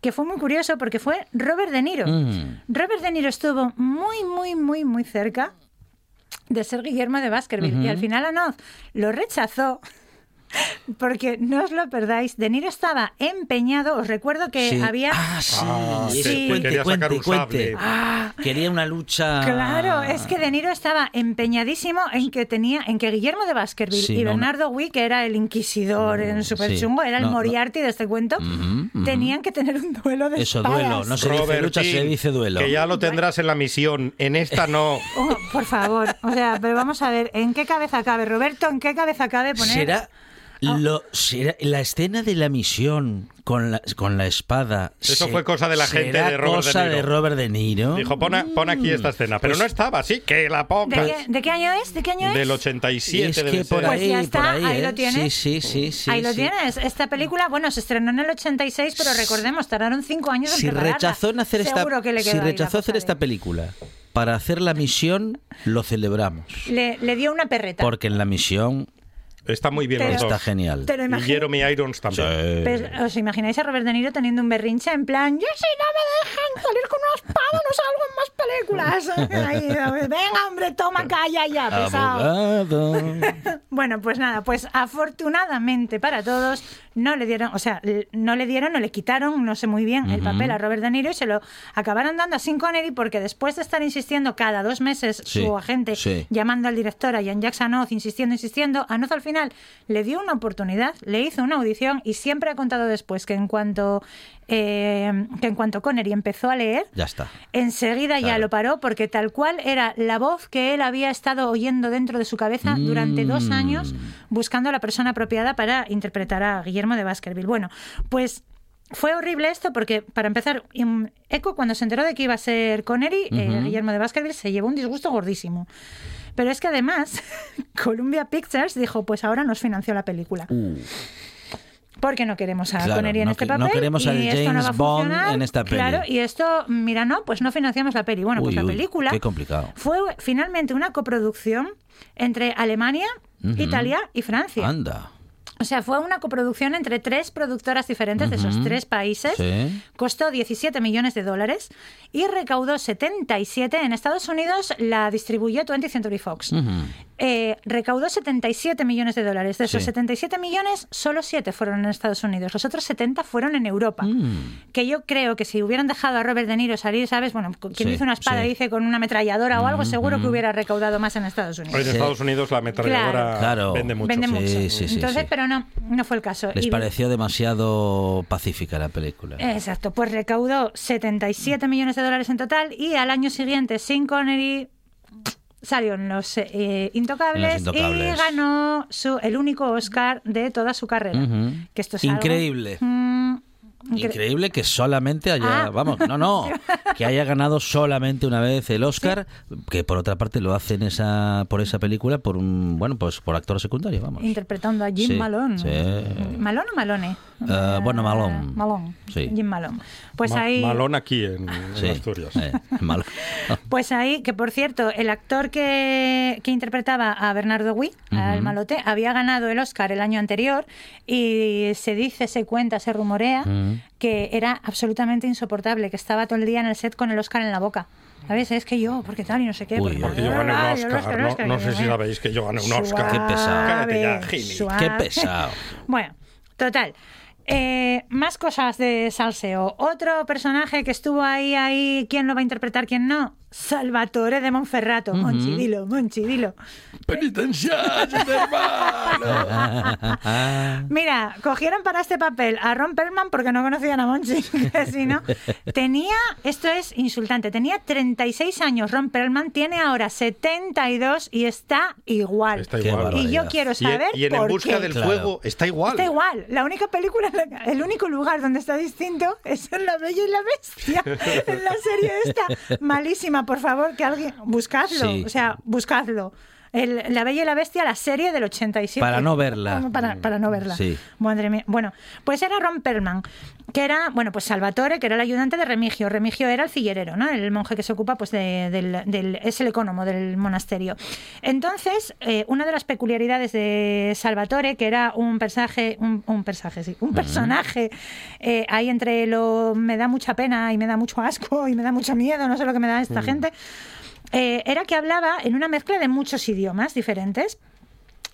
Que fue muy curioso porque fue Robert De Niro. Mm. Robert De Niro estuvo muy, muy, muy, muy cerca de ser Guillermo de Baskerville. Y al final Anoz lo rechazó porque no os lo perdáis, De Niro estaba empeñado, os recuerdo que Sí. había... Ah, sí, Ah, ese sí, cuente, quería cuente, sacar un cuente. sable. Ah, Quería una lucha. Claro, es que De Niro estaba empeñadísimo en que tenía, en que Guillermo de Baskerville Sí, y no, no. Bernardo Wick, que era el inquisidor en Super sí. Chungo, era el No, no. Moriarty de este cuento, tenían que tener un duelo de Eso, espadas. duelo. No se dice Robertín, lucha, se dice duelo. Que ya lo tendrás en la misión. En esta no. [laughs] Oh, por favor, o sea, pero vamos a ver, ¿en qué cabeza cabe, Roberto? ¿En qué cabeza cabe poner? Será. Ah. Lo, será la escena de la misión con la, con la espada. Eso se- fue cosa de la gente de Robert De Niro. de Robert De Niro. Dijo, pon, a- pon aquí esta escena. Pero Pues- no estaba así, que la ¿De pongas. qué, de qué año es? ¿De qué año es? Del Y 87 es que por ahí, Pues ya está, por ahí, ahí ¿eh? lo tienes. Sí, sí, sí, sí. Ahí lo sí. tienes. Esta película, bueno, se estrenó en el 86, pero recordemos, tardaron cinco años en Si prepararla. rechazó en hacer esta, Seguro que le si ahí rechazó hacer esta película para hacer la misión, lo celebramos. Le, le dio una perreta. Porque en la misión Está muy bien Pero- los está dos. genial. Te lo Y. Jeremy Irons también. Sí. Pero, ¿Os imagináis a Robert De Niro teniendo un berrinche en plan, yo si no me dejan salir con una espada, no salgo en más películas? [laughs] Ahí, Venga, hombre, toma, calla ya, [laughs] pesado. Abogado. [laughs] Bueno, pues nada, pues afortunadamente para todos no le dieron, o sea, l- no le dieron, no le quitaron, no sé muy bien, el papel a Robert De Niro y se lo acabaron dando a Sean Connery porque después de estar insistiendo cada dos meses Sí, su agente sí. llamando al director, a Jan Jackson Anoz, insistiendo, insistiendo, Anoz al final le dio una oportunidad, le hizo una audición y siempre ha contado después que en cuanto eh, que en cuanto Connery empezó a leer, Ya está. Enseguida ya lo paró porque tal cual era la voz que él había estado oyendo dentro de su cabeza durante dos Mm. años buscando a la persona apropiada para interpretar a Guillermo de Baskerville. Bueno, pues fue horrible esto porque, para empezar, Echo cuando se enteró de que iba a ser Connery, eh, Guillermo de Baskerville se llevó un disgusto gordísimo. Pero es que además, [laughs] Columbia Pictures dijo, pues ahora nos financió la película. Porque no queremos a Claro, Connery en no este no papel. queremos y al esto no James va a Bond en esta peli. Claro, y esto, mira, no, pues no financiamos la peli. Bueno, pues la uy, película qué complicado. fue finalmente una coproducción entre Alemania, Italia y Francia. Anda. O sea, fue una coproducción entre tres productoras diferentes de esos tres países. Sí. Costó 17 millones de dólares y recaudó 77. En Estados Unidos la distribuyó 20th Century Fox. Ujú. Eh, recaudó 77 millones de dólares. De esos Sí. 77 millones, solo 7 fueron en Estados Unidos. Los otros 70 fueron en Europa. Mm. Que yo creo que si hubieran dejado a Robert De Niro salir, ¿sabes? Bueno, quien Sí, dice una espada sí. dice con una ametralladora o algo, seguro que hubiera recaudado más en Estados En Unidos. Sí. Estados Unidos la ametralladora Claro. vende mucho. Vende Sí, mucho. sí, sí, Entonces, sí. pero no, no fue el caso. Les Y- pareció demasiado pacífica la película. Exacto, pues recaudó 77 millones de dólares en total y al año siguiente, sin Connery, salió en Los eh, Intocables, En Los Intocables. y ganó su, el único Oscar de toda su carrera. Que esto es algo- Increíble. Mm, Increíble que solamente haya, Ah. vamos, no, no, [laughs] que haya ganado solamente una vez el Oscar, que por otra parte lo hace en esa, por esa película por un, bueno, pues por actor secundario, vamos. Interpretando a Jim Sí, Malone. sí. ¿Malone o Malone? Eh, bueno, Malone. Malone. Sí. Jim Malone. Pues Ma- ahí. Malón aquí en, en Sí, Asturias. eh. [laughs] Pues ahí, que por cierto, el actor que, que interpretaba a Bernardo Witt, al malote, había ganado el Oscar el año anterior y se dice, se cuenta, se rumorea que era absolutamente insoportable, que estaba todo el día en el set con el Oscar en la boca. ¿Sabes? Es que yo, porque tal y no sé qué. Uy, porque, Porque yo gané un Oscar. No, Oscar, no que sé si sabéis que yo gané un Oscar. Qué pesado. Cállate ya. Qué pesado. Bueno, total. Eh, más cosas de Salseo. Otro personaje que estuvo ahí, ahí, ¿quién lo va a interpretar, quién no? Salvatore de Monferrato. Monchi, dilo, Monchi, dilo. Mira, cogieron para este papel a Ron Perlman porque no conocían a Monchi, [laughs] que si no. Tenía, esto es insultante, tenía 36 años Ron Perlman, tiene ahora 72 y está igual. Está igual. Y yo quiero saber y en En por busca qué. del Claro. fuego está igual. Está igual. La única película, el único lugar donde está distinto es en La Bella y la Bestia. [laughs] en la serie esta. Malísima, por favor, que alguien. Buscadlo. Sí. O sea, buscadlo. El- la Bella y la Bestia, la serie del 87. Para no verla. Para, para no verla. Sí. Madre mía. Bueno, pues era Ron Perlman, que era, bueno, pues Salvatore, que era el ayudante de Remigio. Remigio era el figuerero, ¿no? El monje que se ocupa, pues, de- del, del- es el ecónomo del monasterio. Entonces, eh, una de las peculiaridades de Salvatore, que era un personaje, un, un personaje, sí, un personaje eh, ahí entre lo me da mucha pena y me da mucho asco y me da mucho miedo, no sé lo que me da esta gente eh, era que hablaba en una mezcla de muchos idiomas diferentes.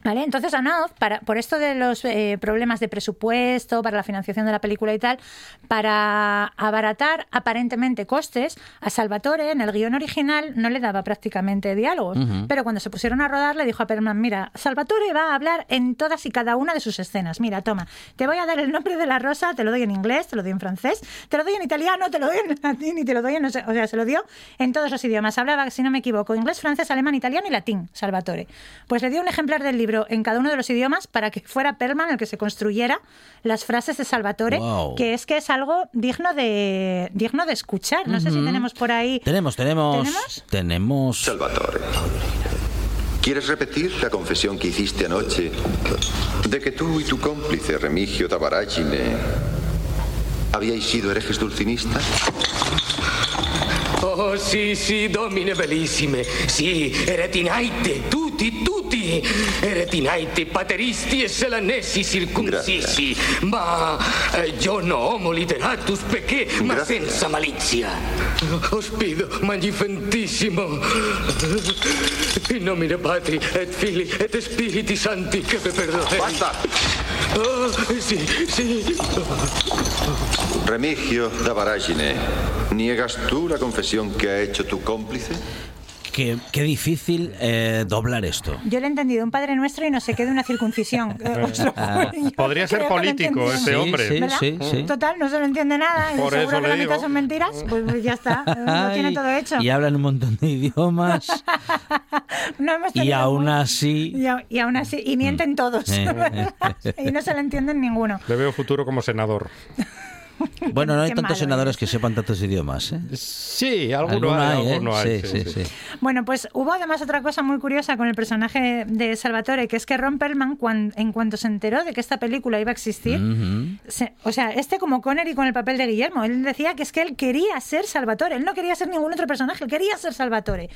¿Vale? Entonces Anoz, para, por esto de los eh, problemas de presupuesto, para la financiación de la película y tal, para abaratar aparentemente costes, a Salvatore en el guion original no le daba prácticamente diálogos, pero cuando se pusieron a rodar le dijo a Perman, mira, Salvatore va a hablar en todas y cada una de sus escenas, mira, toma, te voy a dar el nombre de la rosa, te lo doy en inglés, te lo doy en francés, te lo doy en italiano, te lo doy en latín y te lo doy en, no sé, o sea, se lo dio en todos los idiomas, hablaba, si no me equivoco, inglés, francés, alemán, italiano y latín, Salvatore. Pues le dio un ejemplar del libro en cada uno de los idiomas para que fuera Perman el que se construyera las frases de Salvatore, Wow. que es que es algo digno de digno de escuchar. No sé si tenemos por ahí. Tenemos, tenemos, ¿Tenemos? tenemos. Salvatore. ¿Quieres repetir la confesión que hiciste anoche de que tú y tu cómplice Remigio Tabaragine habíais sido herejes dulcinistas? Oh, sì, sì, domine bellissime. Sì, eretinaite, tutti, tutti. Eretinaite, pateristi e selanessi circuncisi. Ma eh, io no homo literatus perché, ma Grazie. senza malizia. Os pido, magnifentissimo. In nomine Patri et Fili et Spiriti Santi che me perdonate. Basta! Oh, sì, sì. Remigio Tabaragine, ¿niegas tú la confesión que ha hecho tu cómplice? Qué, qué difícil eh, doblar esto. Yo le he entendido un Padre Nuestro y no sé qué de una circuncisión. [laughs] Podría ser político ese hombre. Sí, sí, sí. Total, no se lo entiende nada. y Por seguro eso que la mitad son mentiras. Pues, pues ya está, [laughs] lo tiene todo hecho. Y hablan un montón de idiomas [laughs] No hemos y aún muy- así... Y, a- y aún así, y mienten todos. Eh. y no se lo entienden ninguno. Le veo futuro como senador. [laughs] Bueno, no hay Qué tantos malo senadores que sepan tantos idiomas. ¿eh? Sí, alguno, Alguno hay, hay, ¿eh? alguno hay, Sí, sí, sí, sí. sí. Bueno, pues hubo además otra cosa muy curiosa con el personaje de Salvatore, que es que Ron Perlman, en cuanto se enteró de que esta película iba a existir, se- o sea, este como Connery con el papel de Guillermo, él decía que es que él quería ser Salvatore, él no quería ser ningún otro personaje, él quería ser Salvatore.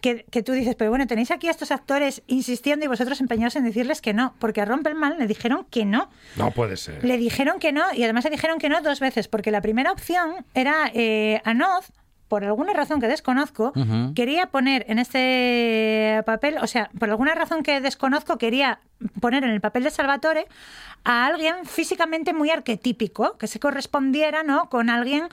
Que, que tú dices, pero bueno, tenéis aquí a estos actores insistiendo y vosotros empeñados en decirles que no, porque a Ron Perlman le dijeron que no. No puede ser. Le dijeron que no, y además le dijeron que no dos veces, porque la primera opción era eh, Anoz, por alguna razón que desconozco, quería poner en este papel, o sea, por alguna razón que desconozco, quería poner en el papel de Salvatore a alguien físicamente muy arquetípico, que se correspondiera, ¿no? Con alguien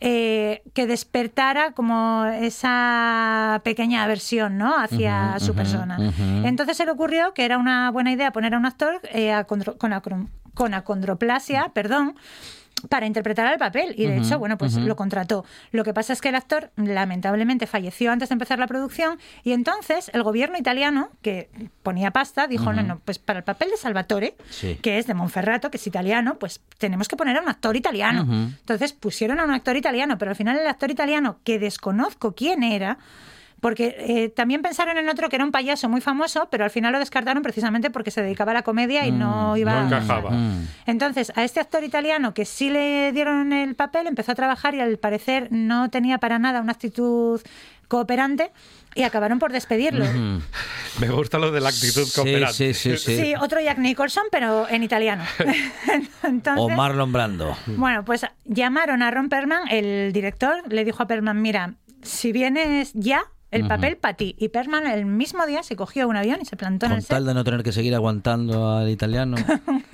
eh, que despertara como esa pequeña aversión, ¿no? Hacia su persona. Entonces se le ocurrió que era una buena idea poner a un actor eh, acro- con acondroplasia, perdón, para interpretar el papel. Y de hecho, bueno, pues lo contrató. Lo que pasa es que el actor lamentablemente falleció antes de empezar la producción y entonces el gobierno italiano, que ponía pasta, dijo, no, no, pues para el papel de Salvatore, Sí. que es de Monferrato, que es italiano, pues tenemos que poner a un actor italiano. Entonces pusieron a un actor italiano, pero al final el actor italiano, que desconozco quién era, porque eh, también pensaron en otro que era un payaso muy famoso, pero al final lo descartaron precisamente porque se dedicaba a la comedia y no iba No a... encajaba. Entonces, a este actor italiano que sí le dieron el papel, empezó a trabajar y al parecer no tenía para nada una actitud cooperante y acabaron por despedirlo. [laughs] Me gusta lo de la actitud Sí, cooperante. sí, sí, sí. Sí, otro Jack Nicholson, pero en italiano. [laughs] Entonces, O Marlon Brando. bueno, pues llamaron a Ron Perlman, el director, le dijo a Perlman, mira, si vienes ya, el papel para ti. Y Perlman el mismo día se cogió un avión y se plantó en el set. tal de no tener que seguir aguantando al italiano. [laughs]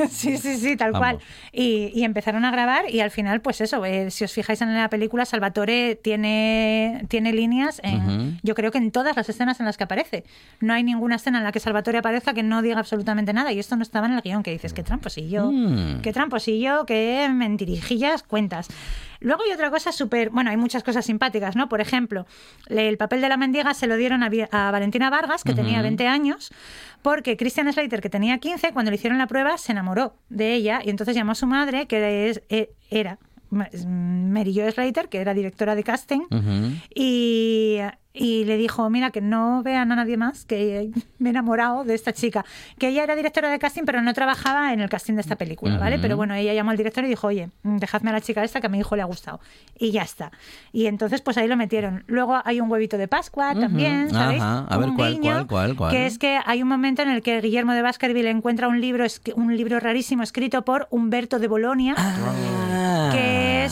Sí, sí, sí, tal Vamos. cual. Y, y empezaron a grabar y al final, pues eso, eh, si os fijáis en la película, Salvatore tiene, tiene líneas, en, yo creo que en todas las escenas en las que aparece. No hay ninguna escena en la que Salvatore aparezca que no diga absolutamente nada. Y esto no estaba en el guion, que dices, qué tramposillo, Mm. qué tramposillo, qué mentirijillas cuentas. Luego hay otra cosa súper, bueno, hay muchas cosas simpáticas, ¿no? Por ejemplo, el papel de la mendiga se lo dieron a, Valentina Vargas, que tenía 20 años, porque Christian Slater, que tenía 15, cuando le hicieron la prueba, se enamoró de ella y entonces llamó a su madre, que es- e- era Mary Jo Slater, que era directora de casting, y, y le dijo, mira, que no vean a nadie más, que me he enamorado de esta chica. Que ella era directora de casting, pero no trabajaba en el casting de esta película, ¿vale? Ujú. Pero bueno, ella llamó al director y dijo, oye, dejadme a la chica esta que a mi hijo le ha gustado. Y ya está. Y entonces, pues ahí lo metieron. Luego hay un huevito de Pascua Ujú. también, ¿sabéis? Ajá. A ver, Un ¿cuál, guiño, cuál, cuál, cuál? Que es que hay un momento en el que Guillermo de Baskerville encuentra un libro, un libro rarísimo escrito por Humberto de Bolonia, Ah.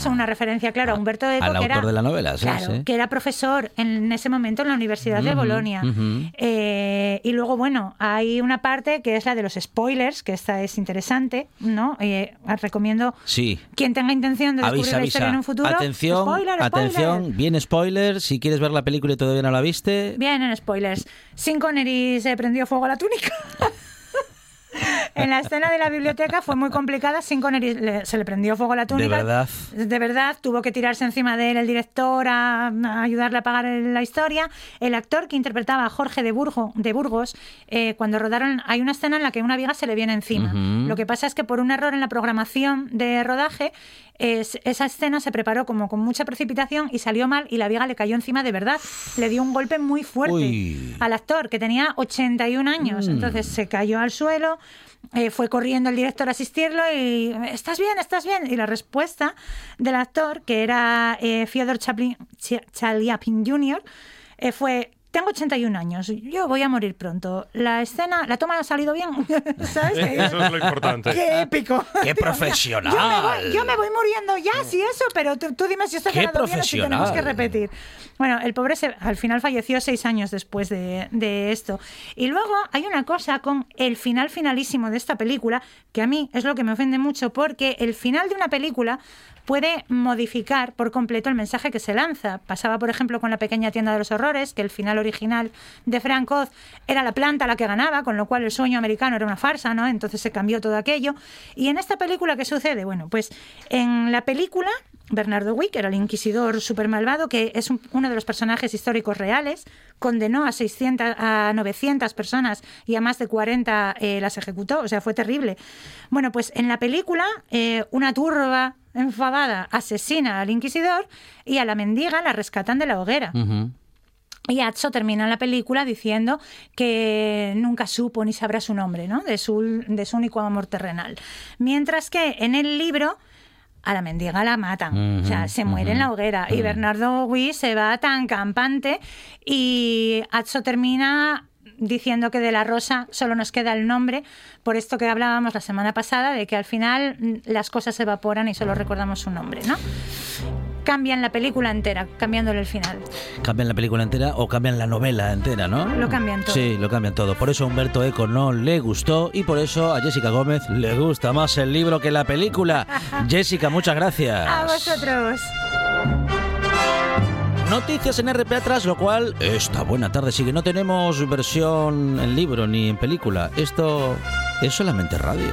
Eso una referencia, claro, a Humberto Eco, Al que, autor era, de la novela, sí, claro, sí. que era profesor en ese momento en la Universidad de Ujú, Bolonia. ujú. Eh, y luego, bueno, hay una parte que es la de los spoilers, que esta es interesante, ¿no? Eh, recomiendo Sí. quien tenga intención de descubrir Avisa, la historia avisa. en un futuro. Atención, spoiler, spoiler. atención, bien spoiler. Si quieres ver la película y todavía no la viste, Vienen spoilers. Sin Connery se prendió fuego a la túnica. [laughs] en la escena de la biblioteca fue muy complicada. Le- se le prendió fuego la túnica. verdad? De verdad, tuvo que tirarse encima de él el director a, a ayudarle a pagar la historia. El actor que interpretaba a Jorge de, Burgo, de Burgos, eh, cuando rodaron, hay una escena en la que una viga se le viene encima. Lo que pasa es que por un error en la programación de rodaje, es- esa escena se preparó como con mucha precipitación y salió mal y la viga le cayó encima de verdad. Le dio un golpe muy fuerte Uy. al actor, que tenía 81 años. Mm. Entonces se cayó al suelo, eh, fue corriendo el director a asistirlo y ¿estás bien? ¿Estás bien? Y la respuesta del actor, que era eh, Fyodor Chaplin, Ch- Chaliapin Jr., eh, fue... Tengo 81 años, yo voy a morir pronto. La escena, la toma ha salido bien, [laughs] ¿sabes? Eso es lo importante. ¡Qué épico! ¡Qué profesional! Yo me voy, yo me voy muriendo ya, sí, eso, pero tú, tú dime si esto ha ¡Qué quedado bien o si tenemos que repetir. Bueno, el pobre se- al final falleció seis años después de, de esto. Y luego hay una cosa con el final finalísimo de esta película, que a mí es lo que me ofende mucho, porque el final de una película puede modificar por completo el mensaje que se lanza. Pasaba, por ejemplo, con la pequeña tienda de los horrores, que el final original de Frank Oz era la planta la que ganaba, con lo cual el sueño americano era una farsa, ¿no? Entonces se cambió todo aquello. Y en esta película, ¿qué sucede? Bueno, pues en la película, Bernardo Wick era el inquisidor super malvado, que es un- uno de los personajes históricos reales, condenó a 600, a 900 personas y a más de 40 eh, las ejecutó, o sea, fue terrible. Bueno, pues en la película, eh, una turba enfadada asesina al inquisidor y a la mendiga la rescatan de la hoguera. Y Atso termina la película diciendo que nunca supo ni sabrá su nombre, ¿no? De su, de su único amor terrenal. Mientras que en el libro a la mendiga la matan, o sea, se muere en la hoguera. Y. Bernardo Wiss se va tan campante y Atso termina diciendo que de la rosa solo nos queda el nombre, por esto que hablábamos la semana pasada, de que al final mm, las cosas se evaporan y solo recordamos su nombre, ¿no? Cambian la película entera, cambiándole el final. cambian la película entera o cambian la novela entera, ¿no? Lo cambian todo. Sí, lo cambian todo. Por eso a Humberto Eco no le gustó y por eso a Jessica Gómez le gusta más el libro que la película. [laughs] Jessica, muchas gracias. A vosotros. Noticias en RPA tras lo cual esta buena tarde sigue. No tenemos versión en libro ni en película. Esto es solamente radio.